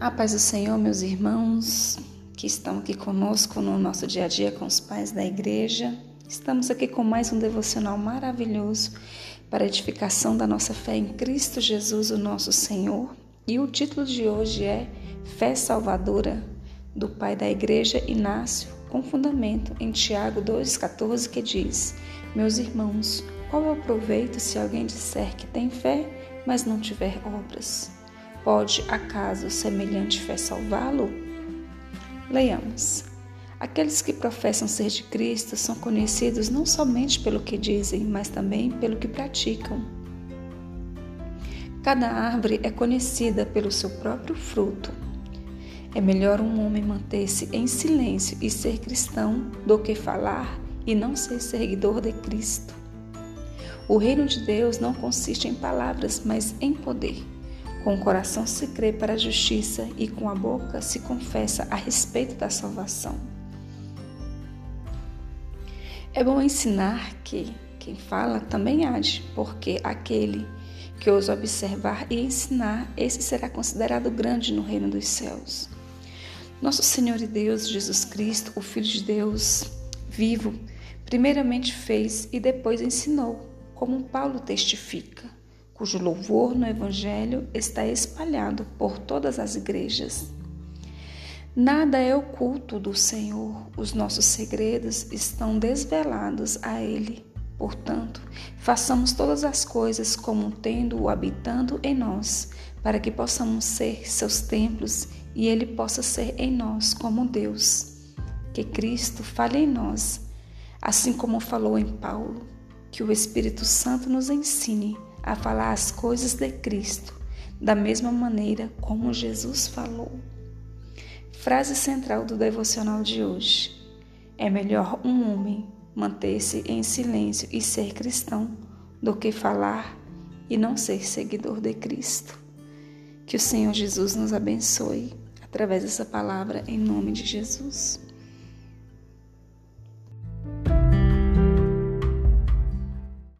A paz do Senhor, meus irmãos que estão aqui conosco no nosso dia a dia com os pais da igreja. Estamos aqui com mais um devocional maravilhoso para edificação da nossa fé em Cristo Jesus, o nosso Senhor. E o título de hoje é Fé Salvadora, do pai da igreja Inácio, com fundamento em Tiago 2,14, que diz: Meus irmãos, qual é o proveito se alguém disser que tem fé, mas não tiver obras? Pode acaso semelhante fé salvá-lo? Leiamos. Aqueles que professam ser de Cristo são conhecidos não somente pelo que dizem, mas também pelo que praticam. Cada árvore é conhecida pelo seu próprio fruto. É melhor um homem manter-se em silêncio e ser cristão do que falar e não ser seguidor de Cristo. O reino de Deus não consiste em palavras, mas em poder. Com o coração se crê para a justiça e com a boca se confessa a respeito da salvação. É bom ensinar que quem fala também age, porque aquele que ousa observar e ensinar, esse será considerado grande no reino dos céus. Nosso Senhor e Deus Jesus Cristo, o Filho de Deus vivo, primeiramente fez e depois ensinou, como Paulo testifica cujo louvor no Evangelho está espalhado por todas as igrejas. Nada é oculto do Senhor, os nossos segredos estão desvelados a Ele. Portanto, façamos todas as coisas como tendo-o habitando em nós, para que possamos ser seus templos e Ele possa ser em nós como Deus. Que Cristo fale em nós, assim como falou em Paulo, que o Espírito Santo nos ensine a falar as coisas de Cristo, da mesma maneira como Jesus falou. Frase central do devocional de hoje: É melhor um homem manter-se em silêncio e ser cristão do que falar e não ser seguidor de Cristo. Que o Senhor Jesus nos abençoe através dessa palavra em nome de Jesus.